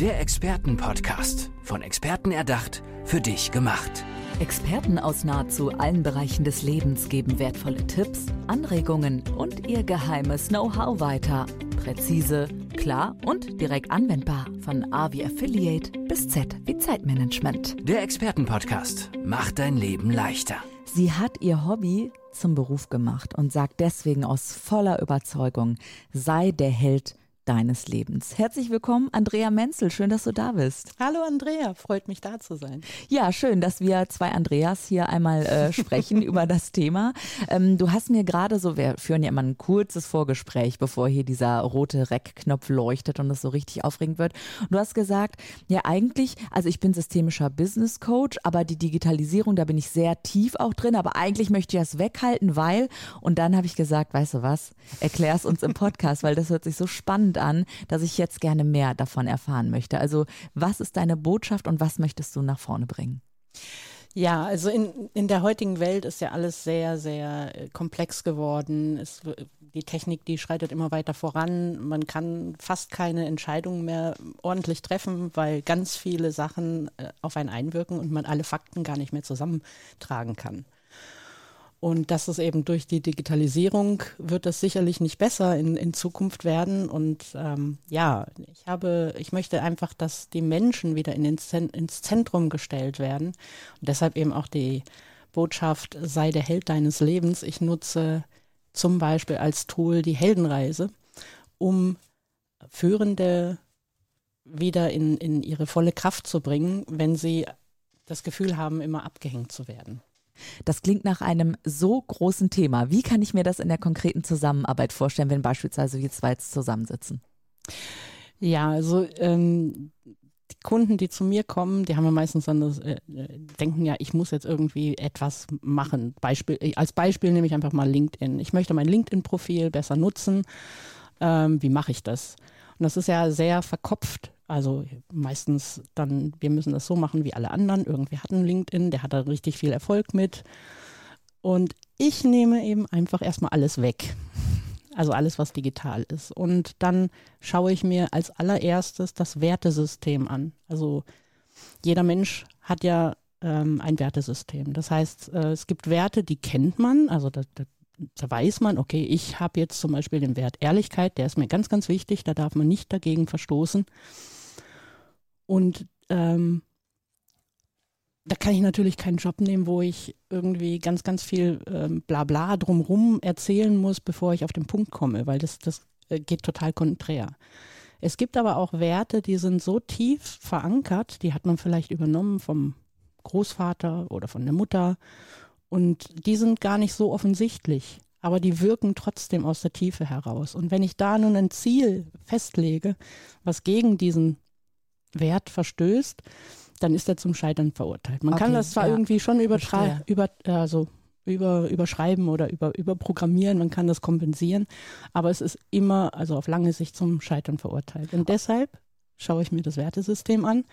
Der Expertenpodcast. Von Experten erdacht, für dich gemacht. Experten aus nahezu allen Bereichen des Lebens geben wertvolle Tipps, Anregungen und ihr geheimes Know-how weiter. Präzise, klar und direkt anwendbar. Von A wie Affiliate bis Z wie Zeitmanagement. Der Expertenpodcast macht dein Leben leichter. Sie hat ihr Hobby zum Beruf gemacht und sagt deswegen aus voller Überzeugung, sei der Held deines Lebens. Herzlich willkommen, Andrea Menzel. Schön, dass du da bist. Hallo Andrea, freut mich da zu sein. Ja, schön, dass wir zwei Andreas hier einmal äh, sprechen über das Thema. Ähm, du hast mir gerade so, wir führen ja immer ein kurzes Vorgespräch, bevor hier dieser rote Rec-Knopf leuchtet und es so richtig aufregend wird. Und du hast gesagt, ja eigentlich, also ich bin systemischer Business Coach, aber die Digitalisierung, da bin ich sehr tief auch drin, aber eigentlich möchte ich das weghalten, weil, und dann habe ich gesagt, weißt du was, erklär es uns im Podcast, weil das hört sich so spannend an, dass ich jetzt gerne mehr davon erfahren möchte. Also was ist deine Botschaft und was möchtest du nach vorne bringen? Ja, also in, in der heutigen Welt ist ja alles sehr, sehr äh, komplex geworden. Es, die Technik, die schreitet immer weiter voran. Man kann fast keine Entscheidungen mehr ordentlich treffen, weil ganz viele Sachen äh, auf einen einwirken und man alle Fakten gar nicht mehr zusammentragen kann. Und das ist eben durch die Digitalisierung wird das sicherlich nicht besser in, in Zukunft werden. Und ähm, ja, ich habe, ich möchte einfach, dass die Menschen wieder in den Zen ins Zentrum gestellt werden. Und deshalb eben auch die Botschaft, sei der Held deines Lebens. Ich nutze zum Beispiel als Tool die Heldenreise, um Führende wieder in, in ihre volle Kraft zu bringen, wenn sie das Gefühl haben, immer abgehängt zu werden. Das klingt nach einem so großen Thema. Wie kann ich mir das in der konkreten Zusammenarbeit vorstellen, wenn beispielsweise wir zwei jetzt zusammensitzen? Ja, also ähm, die Kunden, die zu mir kommen, die haben ja meistens dann das, äh, denken ja, ich muss jetzt irgendwie etwas machen. Beispiel, als Beispiel nehme ich einfach mal LinkedIn. Ich möchte mein LinkedIn-Profil besser nutzen. Ähm, wie mache ich das? Und das ist ja sehr verkopft also meistens dann, wir müssen das so machen wie alle anderen. Irgendwie hat ein LinkedIn, der hat da richtig viel Erfolg mit. Und ich nehme eben einfach erstmal alles weg. Also alles, was digital ist. Und dann schaue ich mir als allererstes das Wertesystem an. Also jeder Mensch hat ja ähm, ein Wertesystem. Das heißt, äh, es gibt Werte, die kennt man. Also da, da, da weiß man, okay, ich habe jetzt zum Beispiel den Wert Ehrlichkeit, der ist mir ganz, ganz wichtig. Da darf man nicht dagegen verstoßen. Und ähm, da kann ich natürlich keinen Job nehmen, wo ich irgendwie ganz, ganz viel ähm, Blabla drumrum erzählen muss, bevor ich auf den Punkt komme, weil das, das äh, geht total konträr. Es gibt aber auch Werte, die sind so tief verankert, die hat man vielleicht übernommen vom Großvater oder von der Mutter und die sind gar nicht so offensichtlich, aber die wirken trotzdem aus der Tiefe heraus. Und wenn ich da nun ein Ziel festlege, was gegen diesen Wert verstößt, dann ist er zum Scheitern verurteilt. Man okay, kann das zwar ja. irgendwie schon übertra über, also über, überschreiben oder über, überprogrammieren, man kann das kompensieren, aber es ist immer, also auf lange Sicht zum Scheitern verurteilt. Und deshalb schaue ich mir das Wertesystem an,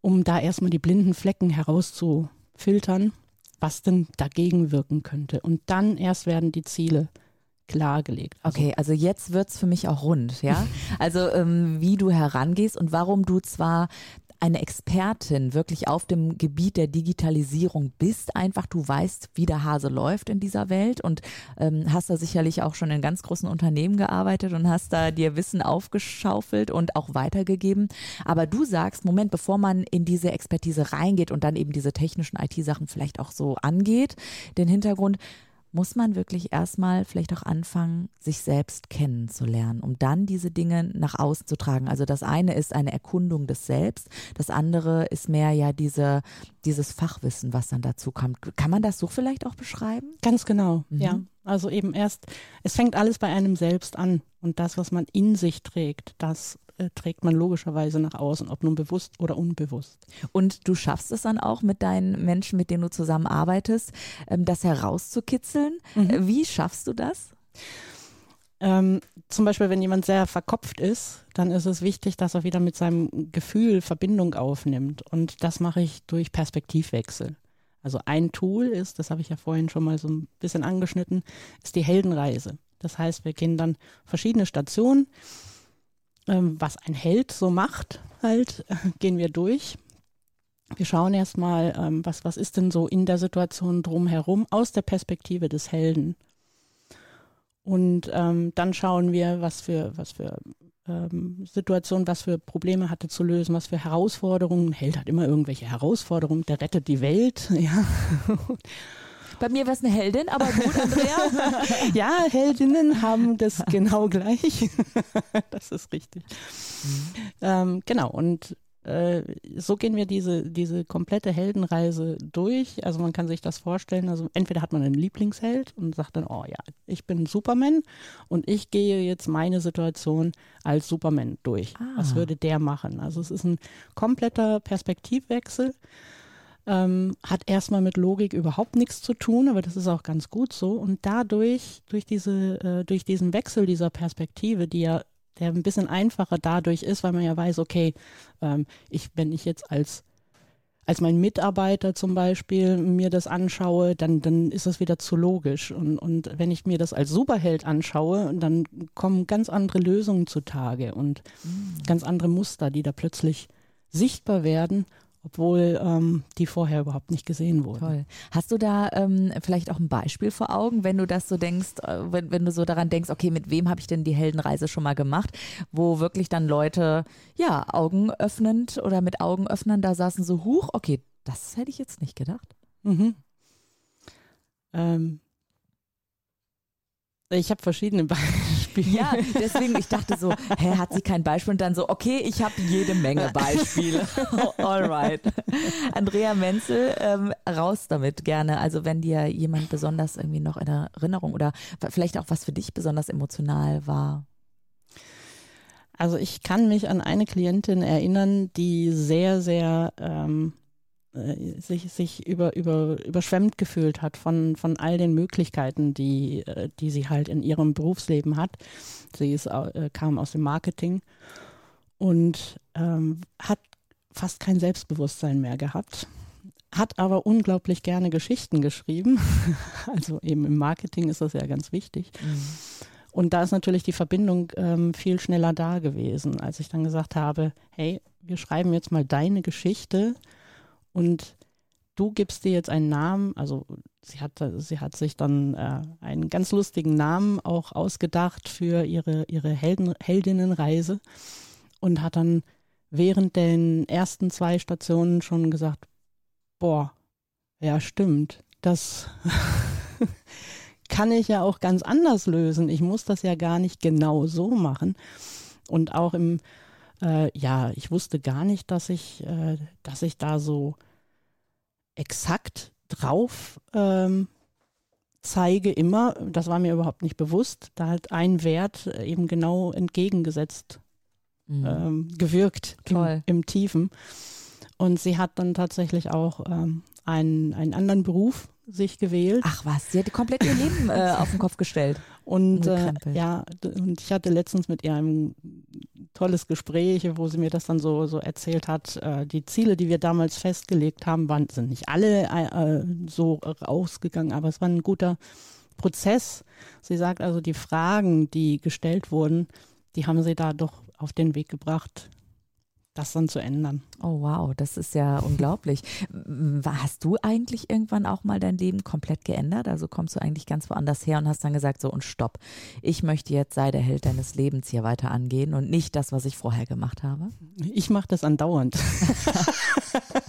um da erstmal die blinden Flecken herauszufiltern, was denn dagegen wirken könnte. Und dann erst werden die Ziele klargelegt. Also okay, also jetzt wird's für mich auch rund, ja. Also ähm, wie du herangehst und warum du zwar eine Expertin wirklich auf dem Gebiet der Digitalisierung bist, einfach du weißt, wie der Hase läuft in dieser Welt und ähm, hast da sicherlich auch schon in ganz großen Unternehmen gearbeitet und hast da dir Wissen aufgeschaufelt und auch weitergegeben. Aber du sagst, Moment, bevor man in diese Expertise reingeht und dann eben diese technischen IT-Sachen vielleicht auch so angeht, den Hintergrund, muss man wirklich erstmal vielleicht auch anfangen, sich selbst kennenzulernen, um dann diese Dinge nach außen zu tragen. Also das eine ist eine Erkundung des Selbst, das andere ist mehr ja diese, dieses Fachwissen, was dann dazu kommt. Kann man das so vielleicht auch beschreiben? Ganz genau, mhm. ja. Also eben erst, es fängt alles bei einem selbst an und das, was man in sich trägt, das äh, trägt man logischerweise nach außen, ob nun bewusst oder unbewusst. Und du schaffst es dann auch mit deinen Menschen, mit denen du zusammenarbeitest, ähm, das herauszukitzeln. Mhm. Äh, wie schaffst du das? Ähm, zum Beispiel, wenn jemand sehr verkopft ist, dann ist es wichtig, dass er wieder mit seinem Gefühl Verbindung aufnimmt. Und das mache ich durch Perspektivwechsel. Also ein Tool ist, das habe ich ja vorhin schon mal so ein bisschen angeschnitten, ist die Heldenreise. Das heißt, wir gehen dann verschiedene Stationen was ein Held so macht, halt, gehen wir durch. Wir schauen erstmal, ähm, was, was ist denn so in der Situation drumherum aus der Perspektive des Helden. Und ähm, dann schauen wir, was für, was für ähm, Situationen, was für Probleme hatte zu lösen, was für Herausforderungen. Ein Held hat immer irgendwelche Herausforderungen, der rettet die Welt. Ja. Bei mir wäre es eine Heldin, aber gut, Andrea. ja, Heldinnen haben das genau gleich. das ist richtig. Mhm. Ähm, genau, und äh, so gehen wir diese, diese komplette Heldenreise durch. Also man kann sich das vorstellen, also entweder hat man einen Lieblingsheld und sagt dann, oh ja, ich bin Superman und ich gehe jetzt meine Situation als Superman durch. Ah. Was würde der machen? Also es ist ein kompletter Perspektivwechsel. Ähm, hat erstmal mit Logik überhaupt nichts zu tun, aber das ist auch ganz gut so. Und dadurch, durch diese, äh, durch diesen Wechsel dieser Perspektive, die ja, der ein bisschen einfacher dadurch ist, weil man ja weiß, okay, ähm, ich, wenn ich jetzt als als mein Mitarbeiter zum Beispiel mir das anschaue, dann, dann ist das wieder zu logisch. Und, und wenn ich mir das als Superheld anschaue, dann kommen ganz andere Lösungen zutage und mhm. ganz andere Muster, die da plötzlich sichtbar werden obwohl ähm, die vorher überhaupt nicht gesehen wurden. Toll. Hast du da ähm, vielleicht auch ein Beispiel vor Augen, wenn du das so denkst, äh, wenn, wenn du so daran denkst, okay, mit wem habe ich denn die Heldenreise schon mal gemacht, wo wirklich dann Leute, ja, Augen öffnend oder mit Augen öffnern da saßen, so hoch, okay, das hätte ich jetzt nicht gedacht. Mhm. Ähm, ich habe verschiedene Beispiele. Ja, deswegen, ich dachte so, hä, hat sie kein Beispiel? Und dann so, okay, ich habe jede Menge Beispiele. Alright. Andrea Menzel, ähm, raus damit gerne. Also wenn dir jemand besonders irgendwie noch in Erinnerung oder vielleicht auch was für dich besonders emotional war. Also ich kann mich an eine Klientin erinnern, die sehr, sehr ähm, äh, sich, sich über, über, überschwemmt gefühlt hat von, von all den Möglichkeiten, die, äh, die sie halt in ihrem Berufsleben hat. Sie ist, äh, kam aus dem Marketing und ähm, hat fast kein Selbstbewusstsein mehr gehabt, hat aber unglaublich gerne Geschichten geschrieben. also eben im Marketing ist das ja ganz wichtig. Mhm. Und da ist natürlich die Verbindung ähm, viel schneller da gewesen, als ich dann gesagt habe, hey, wir schreiben jetzt mal deine Geschichte und du gibst dir jetzt einen Namen, also sie hat, sie hat sich dann äh, einen ganz lustigen Namen auch ausgedacht für ihre, ihre Helden, Heldinnenreise und hat dann während den ersten zwei Stationen schon gesagt, boah, ja stimmt, das kann ich ja auch ganz anders lösen. Ich muss das ja gar nicht genau so machen. Und auch im, äh, ja, ich wusste gar nicht, dass ich, äh, dass ich da so exakt drauf ähm, zeige immer, das war mir überhaupt nicht bewusst, da hat ein Wert eben genau entgegengesetzt mhm. ähm, gewirkt im, im, Tiefen. Und sie hat dann tatsächlich auch ähm, einen, einen anderen Beruf sich gewählt. Ach was, sie hat komplett ihr Leben äh, auf den Kopf gestellt. Und äh, ja, und ich hatte letztens mit ihr ein tolles Gespräch, wo sie mir das dann so, so erzählt hat. Äh, die Ziele, die wir damals festgelegt haben, waren, sind nicht alle äh, so rausgegangen, aber es war ein guter Prozess. Sie sagt also, die Fragen, die gestellt wurden, die haben sie da doch auf den Weg gebracht, das dann zu ändern. Oh wow, das ist ja unglaublich. Hast du eigentlich irgendwann auch mal dein Leben komplett geändert? Also kommst du eigentlich ganz woanders her und hast dann gesagt, so und stopp, ich möchte jetzt sei der Held deines Lebens hier weiter angehen und nicht das, was ich vorher gemacht habe? Ich mache das andauernd.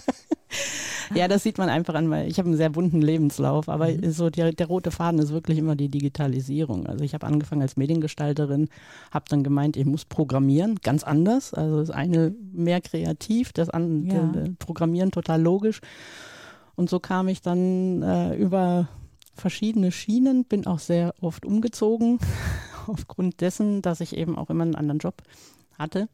ja, das sieht man einfach an, weil ich habe einen sehr bunten Lebenslauf, aber mhm. so der, der, rote Faden ist wirklich immer die Digitalisierung. Also ich habe angefangen als Mediengestalterin, habe dann gemeint, ich muss programmieren, ganz anders. Also das eine mehr kreativ, das andere ja. Programmieren total logisch. Und so kam ich dann äh, über verschiedene Schienen, bin auch sehr oft umgezogen, aufgrund dessen, dass ich eben auch immer einen anderen Job hatte.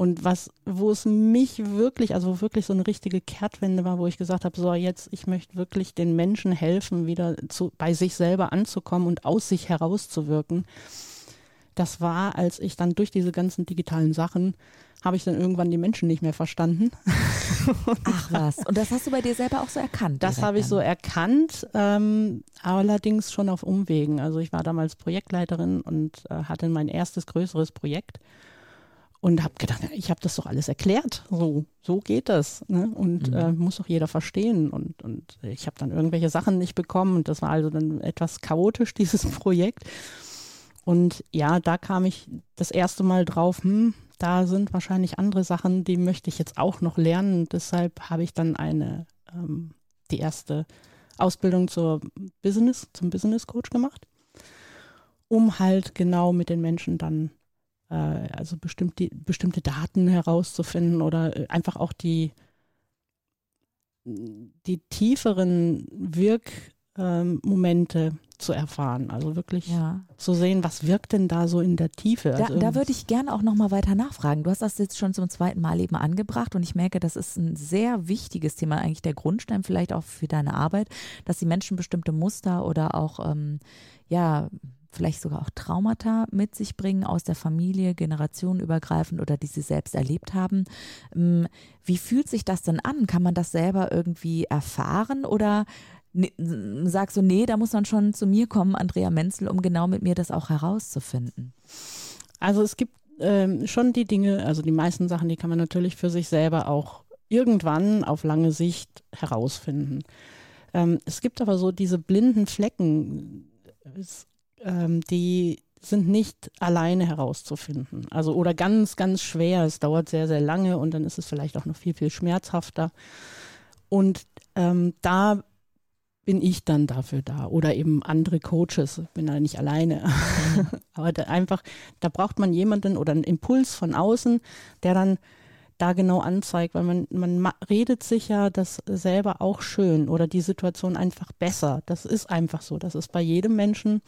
Und was, wo es mich wirklich, also wirklich so eine richtige Kehrtwende war, wo ich gesagt habe, so jetzt, ich möchte wirklich den Menschen helfen, wieder zu, bei sich selber anzukommen und aus sich herauszuwirken. Das war, als ich dann durch diese ganzen digitalen Sachen, habe ich dann irgendwann die Menschen nicht mehr verstanden. Ach was, und das hast du bei dir selber auch so erkannt? Das habe ich so erkannt, ähm, allerdings schon auf Umwegen. Also ich war damals Projektleiterin und äh, hatte mein erstes größeres Projekt und habe gedacht, ich habe das doch alles erklärt. So, so geht das. Ne? Und mhm. äh, muss doch jeder verstehen. Und, und ich habe dann irgendwelche Sachen nicht bekommen. Und das war also dann etwas chaotisch, dieses Projekt. Und ja, da kam ich das erste Mal drauf, hm, da sind wahrscheinlich andere Sachen, die möchte ich jetzt auch noch lernen. Und deshalb habe ich dann eine, ähm, die erste Ausbildung zur Business, zum Business Coach gemacht, um halt genau mit den Menschen dann also bestimmte, bestimmte Daten herauszufinden oder äh, einfach auch die, die tieferen Wirkmomente ähm, zu erfahren. Also wirklich ja. zu sehen, was wirkt denn da so in der Tiefe. Also da, da würde ich gerne auch nochmal weiter nachfragen. Du hast das jetzt schon zum zweiten Mal eben angebracht und ich merke, das ist ein sehr wichtiges Thema, eigentlich der Grundstein vielleicht auch für deine Arbeit, dass die Menschen bestimmte Muster oder auch ähm, ja vielleicht sogar auch Traumata mit sich bringen aus der Familie, generationenübergreifend oder die sie selbst erlebt haben. Ähm, wie fühlt sich das denn an? Kann man das selber irgendwie erfahren oder sagst du, nee, da muss man schon zu mir kommen, Andrea Menzel, um genau mit mir das auch herauszufinden? Also es gibt ähm, schon die Dinge, also die meisten Sachen, die kann man natürlich für sich selber auch irgendwann auf lange Sicht herausfinden. Ähm, es gibt aber so diese blinden Flecken. Es ähm, die sind nicht alleine herauszufinden. Also oder ganz, ganz schwer. Es dauert sehr, sehr lange und dann ist es vielleicht auch noch viel, viel schmerzhafter. Und ähm, da bin ich dann dafür da oder eben andere Coaches. Bin da nicht alleine. Aber da einfach, da braucht man jemanden oder einen Impuls von außen, der dann da genau anzeigt, weil man, man redet sich ja das selber auch schön oder die Situation einfach besser. Das ist einfach so. Das ist bei jedem Menschen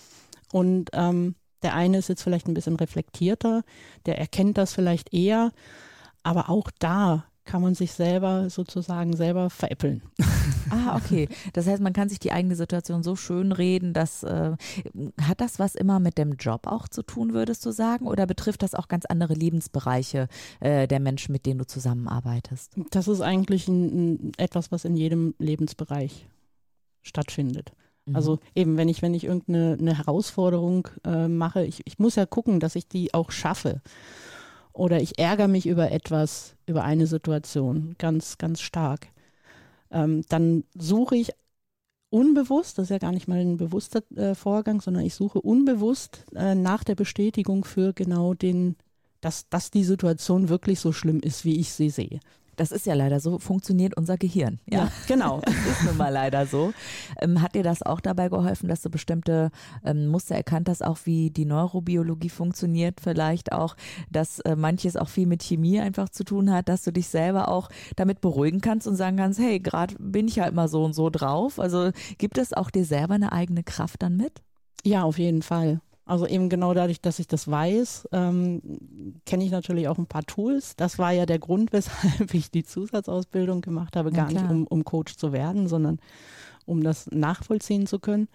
und ähm, der eine ist jetzt vielleicht ein bisschen reflektierter, der erkennt das vielleicht eher, aber auch da kann man sich selber sozusagen selber veräppeln. Ah, okay. Das heißt, man kann sich die eigene Situation so schön reden, dass äh, hat das was immer mit dem Job auch zu tun, würdest du sagen? Oder betrifft das auch ganz andere Lebensbereiche äh, der Menschen, mit denen du zusammenarbeitest? Das ist eigentlich ein, ein, etwas, was in jedem Lebensbereich stattfindet. Mhm. Also eben, wenn ich, wenn ich irgendeine Herausforderung äh, mache, ich, ich muss ja gucken, dass ich die auch schaffe. Oder ich ärgere mich über etwas, über eine Situation ganz, ganz stark. Ähm, dann suche ich unbewusst, das ist ja gar nicht mal ein bewusster äh, Vorgang, sondern ich suche unbewusst äh, nach der Bestätigung für genau den, dass, dass die Situation wirklich so schlimm ist, wie ich sie sehe. Das ist ja leider so, funktioniert unser Gehirn. Ja, ja genau. das ist nun mal leider so. Ähm, hat dir das auch dabei geholfen, dass du bestimmte ähm, Muster erkannt hast, auch wie die Neurobiologie funktioniert, vielleicht auch, dass äh, manches auch viel mit Chemie einfach zu tun hat, dass du dich selber auch damit beruhigen kannst und sagen kannst, hey, gerade bin ich halt mal so und so drauf. Also gibt es auch dir selber eine eigene Kraft dann mit? Ja, auf jeden Fall. Also eben genau dadurch, dass ich das weiß, ähm, kenne ich natürlich auch ein paar Tools. Das war ja der Grund, weshalb ich die Zusatzausbildung gemacht habe, gar nicht um, um Coach zu werden, sondern um das nachvollziehen zu können.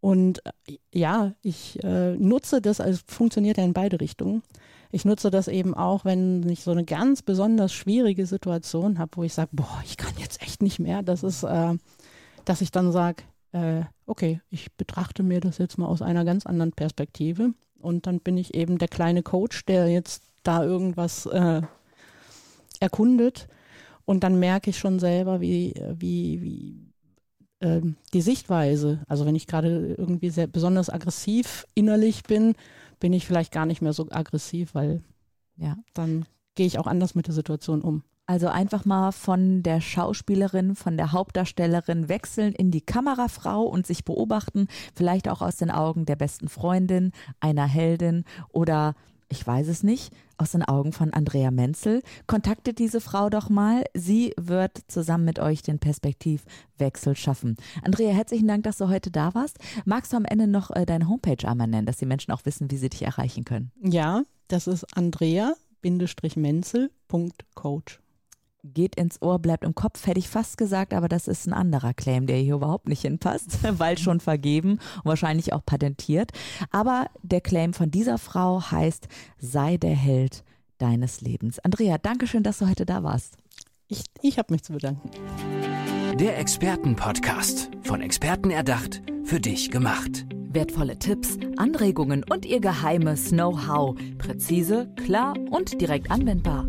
Und äh, ja, ich äh, nutze das, also funktioniert ja in beide Richtungen. Ich nutze das eben auch, wenn ich so eine ganz besonders schwierige Situation habe, wo ich sage, boah, ich kann jetzt echt nicht mehr. Das ist, äh, dass ich dann sage, äh, okay, ich betrachte mir das jetzt mal aus einer ganz anderen Perspektive. Und dann bin ich eben der kleine Coach, der jetzt da irgendwas äh, erkundet. Und dann merke ich schon selber, wie, wie, wie äh, die Sichtweise, also wenn ich gerade irgendwie sehr besonders aggressiv innerlich bin, bin ich vielleicht gar nicht mehr so aggressiv, weil ja, dann gehe ich auch anders mit der Situation um. Also einfach mal von der Schauspielerin, von der Hauptdarstellerin wechseln in die Kamerafrau und sich beobachten, vielleicht auch aus den Augen der besten Freundin, einer Heldin oder ich weiß es nicht, aus den Augen von Andrea Menzel. Kontaktet diese Frau doch mal. Sie wird zusammen mit euch den Perspektivwechsel schaffen. Andrea, herzlichen Dank, dass du heute da warst. Magst du am Ende noch äh, deine Homepage einmal nennen, dass die Menschen auch wissen, wie sie dich erreichen können? Ja, das ist andrea-menzel.coach geht ins Ohr, bleibt im Kopf, hätte ich fast gesagt, aber das ist ein anderer Claim, der hier überhaupt nicht hinpasst, weil schon vergeben und wahrscheinlich auch patentiert. Aber der Claim von dieser Frau heißt, sei der Held deines Lebens. Andrea, danke schön, dass du heute da warst. Ich, ich habe mich zu bedanken. Der Expertenpodcast, von Experten erdacht, für dich gemacht. Wertvolle Tipps, Anregungen und ihr geheimes Know-how. Präzise, klar und direkt anwendbar.